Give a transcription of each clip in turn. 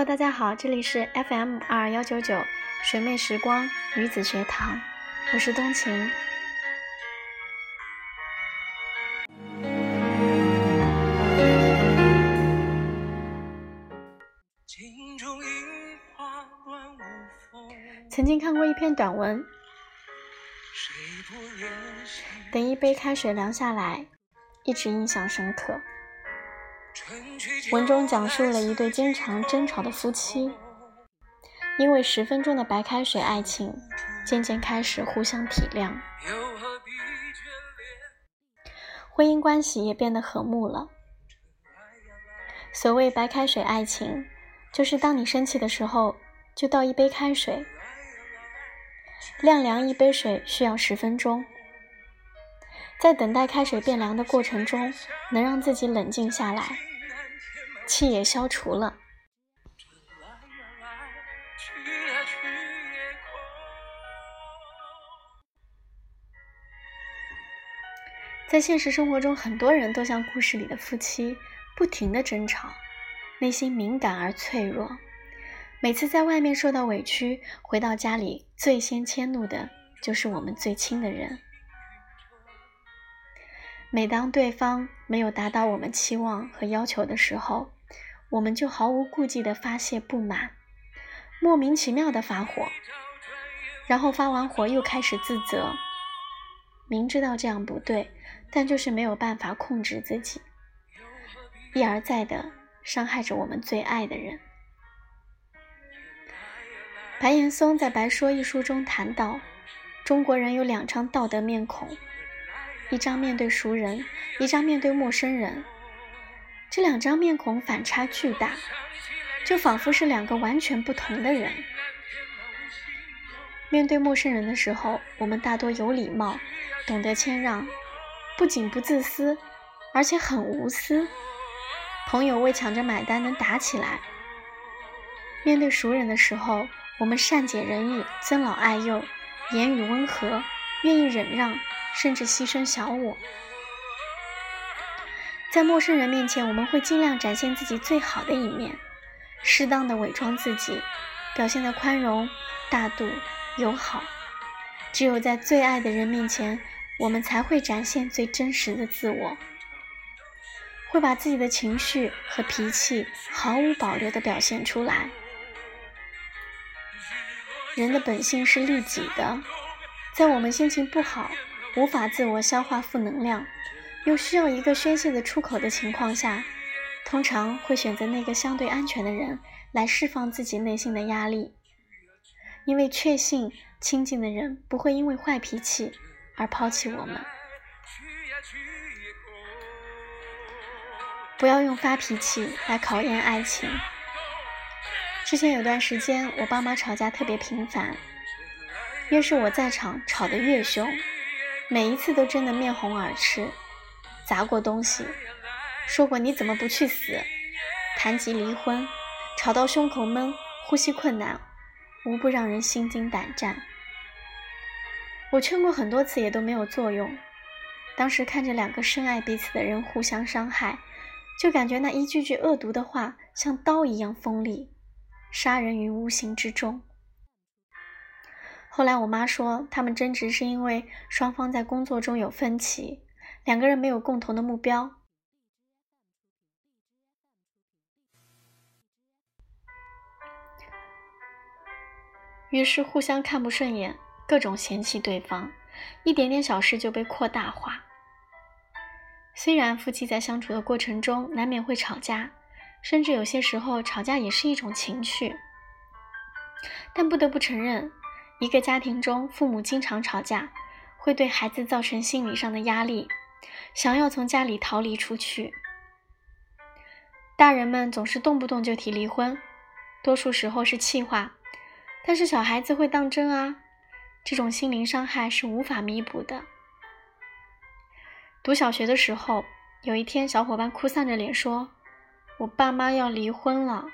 Hello，大家好，这里是 FM 二幺九九水妹时光女子学堂，我是冬晴。曾经看过一篇短文，等一杯开水凉下来，一直印象深刻。文中讲述了一对经常争吵的夫妻，因为十分钟的白开水爱情，渐渐开始互相体谅，婚姻关系也变得和睦了。所谓白开水爱情，就是当你生气的时候，就倒一杯开水，晾凉一杯水需要十分钟，在等待开水变凉的过程中，能让自己冷静下来。气也消除了。在现实生活中，很多人都像故事里的夫妻，不停的争吵，内心敏感而脆弱。每次在外面受到委屈，回到家里最先迁怒的就是我们最亲的人。每当对方没有达到我们期望和要求的时候，我们就毫无顾忌地发泄不满，莫名其妙地发火，然后发完火又开始自责，明知道这样不对，但就是没有办法控制自己，一而再地伤害着我们最爱的人。白岩松在《白说》一书中谈到，中国人有两张道德面孔，一张面对熟人，一张面对陌生人。这两张面孔反差巨大，就仿佛是两个完全不同的人。面对陌生人的时候，我们大多有礼貌，懂得谦让，不仅不自私，而且很无私。朋友为抢着买单能打起来。面对熟人的时候，我们善解人意，尊老爱幼，言语温和，愿意忍让，甚至牺牲小我。在陌生人面前，我们会尽量展现自己最好的一面，适当的伪装自己，表现的宽容、大度、友好。只有在最爱的人面前，我们才会展现最真实的自我，会把自己的情绪和脾气毫无保留的表现出来。人的本性是利己的，在我们心情不好、无法自我消化负能量。又需要一个宣泄的出口的情况下，通常会选择那个相对安全的人来释放自己内心的压力，因为确信亲近的人不会因为坏脾气而抛弃我们。不要用发脾气来考验爱情。之前有段时间，我爸妈吵架特别频繁，越是我在场，吵得越凶，每一次都争得面红耳赤。砸过东西，说过你怎么不去死？谈及离婚，吵到胸口闷、呼吸困难，无不让人心惊胆战。我劝过很多次也都没有作用。当时看着两个深爱彼此的人互相伤害，就感觉那一句句恶毒的话像刀一样锋利，杀人于无形之中。后来我妈说，他们争执是因为双方在工作中有分歧。两个人没有共同的目标，于是互相看不顺眼，各种嫌弃对方，一点点小事就被扩大化。虽然夫妻在相处的过程中难免会吵架，甚至有些时候吵架也是一种情绪，但不得不承认，一个家庭中父母经常吵架，会对孩子造成心理上的压力。想要从家里逃离出去，大人们总是动不动就提离婚，多数时候是气话，但是小孩子会当真啊，这种心灵伤害是无法弥补的。读小学的时候，有一天小伙伴哭丧着脸说：“我爸妈要离婚了。”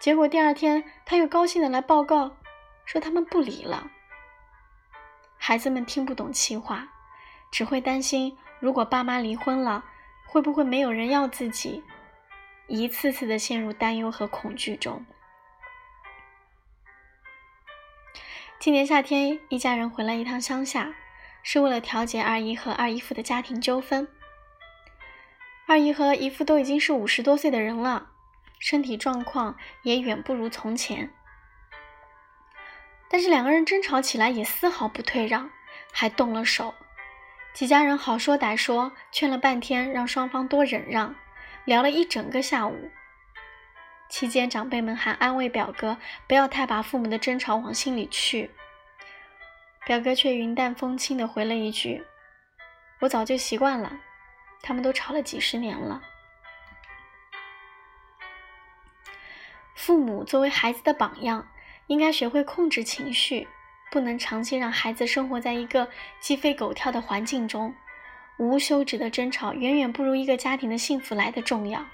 结果第二天他又高兴的来报告，说他们不离了。孩子们听不懂气话。只会担心，如果爸妈离婚了，会不会没有人要自己？一次次的陷入担忧和恐惧中。今年夏天，一家人回来一趟乡下，是为了调解二姨和二姨夫的家庭纠纷。二姨和姨夫都已经是五十多岁的人了，身体状况也远不如从前。但是两个人争吵起来也丝毫不退让，还动了手。几家人好说歹说，劝了半天，让双方多忍让，聊了一整个下午。期间，长辈们还安慰表哥不要太把父母的争吵往心里去。表哥却云淡风轻地回了一句：“我早就习惯了，他们都吵了几十年了。”父母作为孩子的榜样，应该学会控制情绪，不能长期让孩子生活在一个鸡飞狗跳的环境中。无休止的争吵远远不如一个家庭的幸福来的重要。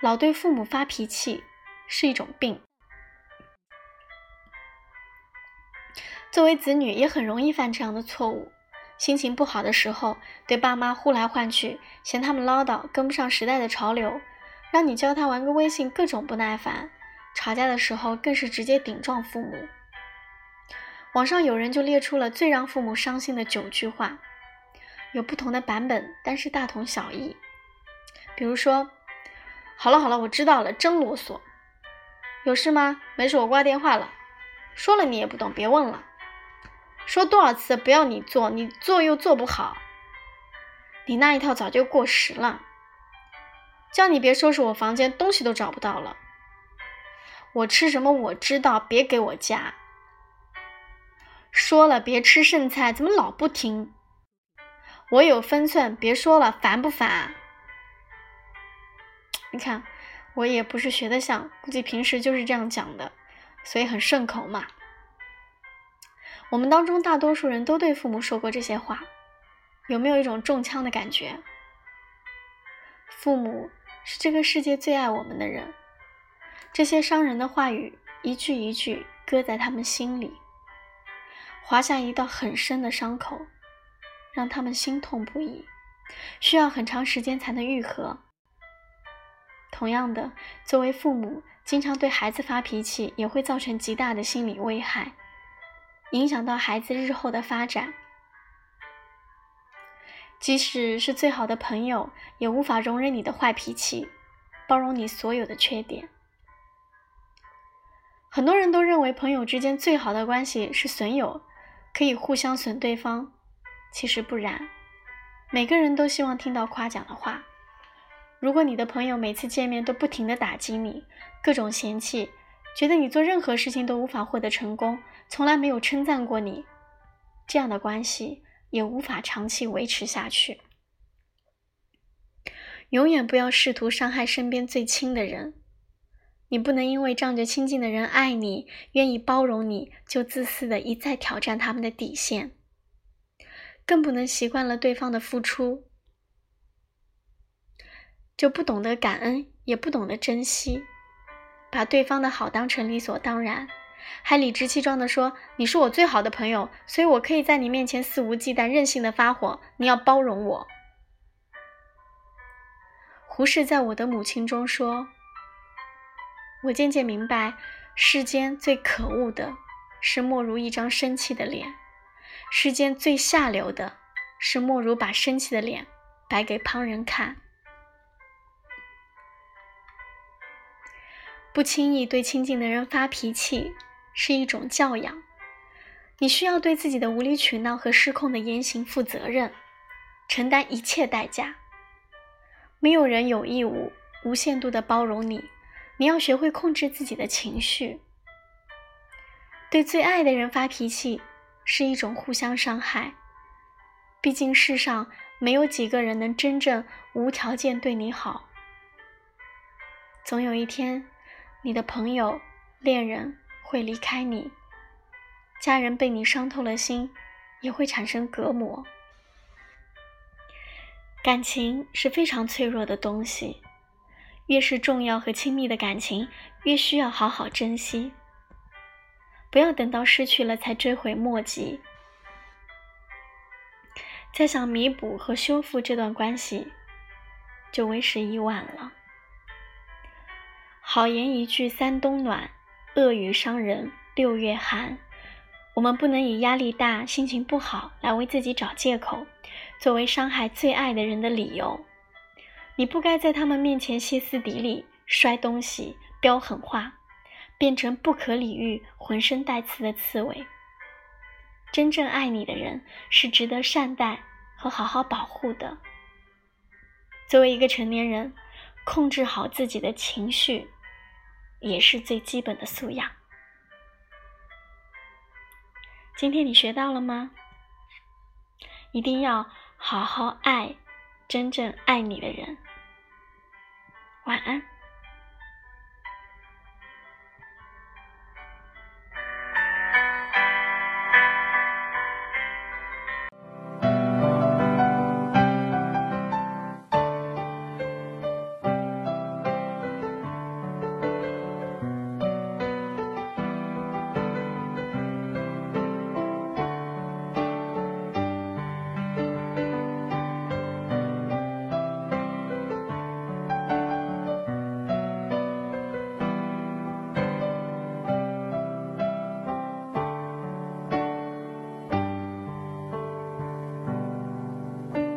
老对父母发脾气是一种病，作为子女也很容易犯这样的错误。心情不好的时候，对爸妈呼来唤去，嫌他们唠叨，跟不上时代的潮流，让你教他玩个微信，各种不耐烦。吵架的时候，更是直接顶撞父母。网上有人就列出了最让父母伤心的九句话，有不同的版本，但是大同小异。比如说。好了好了，我知道了，真啰嗦。有事吗？没事，我挂电话了。说了你也不懂，别问了。说多少次不要你做，你做又做不好。你那一套早就过时了。叫你别收拾我房间，东西都找不到了。我吃什么我知道，别给我夹。说了别吃剩菜，怎么老不听？我有分寸，别说了，烦不烦？你看，我也不是学的像，估计平时就是这样讲的，所以很顺口嘛。我们当中大多数人都对父母说过这些话，有没有一种中枪的感觉？父母是这个世界最爱我们的人，这些伤人的话语一句一句搁在他们心里，划下一道很深的伤口，让他们心痛不已，需要很长时间才能愈合。同样的，作为父母，经常对孩子发脾气，也会造成极大的心理危害，影响到孩子日后的发展。即使是最好的朋友，也无法容忍你的坏脾气，包容你所有的缺点。很多人都认为，朋友之间最好的关系是损友，可以互相损对方。其实不然，每个人都希望听到夸奖的话。如果你的朋友每次见面都不停的打击你，各种嫌弃，觉得你做任何事情都无法获得成功，从来没有称赞过你，这样的关系也无法长期维持下去。永远不要试图伤害身边最亲的人，你不能因为仗着亲近的人爱你、愿意包容你，就自私的一再挑战他们的底线，更不能习惯了对方的付出。就不懂得感恩，也不懂得珍惜，把对方的好当成理所当然，还理直气壮地说：“你是我最好的朋友，所以我可以在你面前肆无忌惮、任性的发火，你要包容我。”胡适在我的母亲中说：“我渐渐明白，世间最可恶的是莫如一张生气的脸，世间最下流的是莫如把生气的脸摆给旁人看。”不轻易对亲近的人发脾气是一种教养。你需要对自己的无理取闹和失控的言行负责任，承担一切代价。没有人有义务无限度的包容你，你要学会控制自己的情绪。对最爱的人发脾气是一种互相伤害。毕竟世上没有几个人能真正无条件对你好。总有一天。你的朋友、恋人会离开你，家人被你伤透了心，也会产生隔膜。感情是非常脆弱的东西，越是重要和亲密的感情，越需要好好珍惜。不要等到失去了才追悔莫及，再想弥补和修复这段关系，就为时已晚了。好言一句三冬暖，恶语伤人六月寒。我们不能以压力大、心情不好来为自己找借口，作为伤害最爱的人的理由。你不该在他们面前歇斯底里、摔东西、飙狠话，变成不可理喻、浑身带刺的刺猬。真正爱你的人是值得善待和好好保护的。作为一个成年人，控制好自己的情绪，也是最基本的素养。今天你学到了吗？一定要好好爱真正爱你的人。晚安。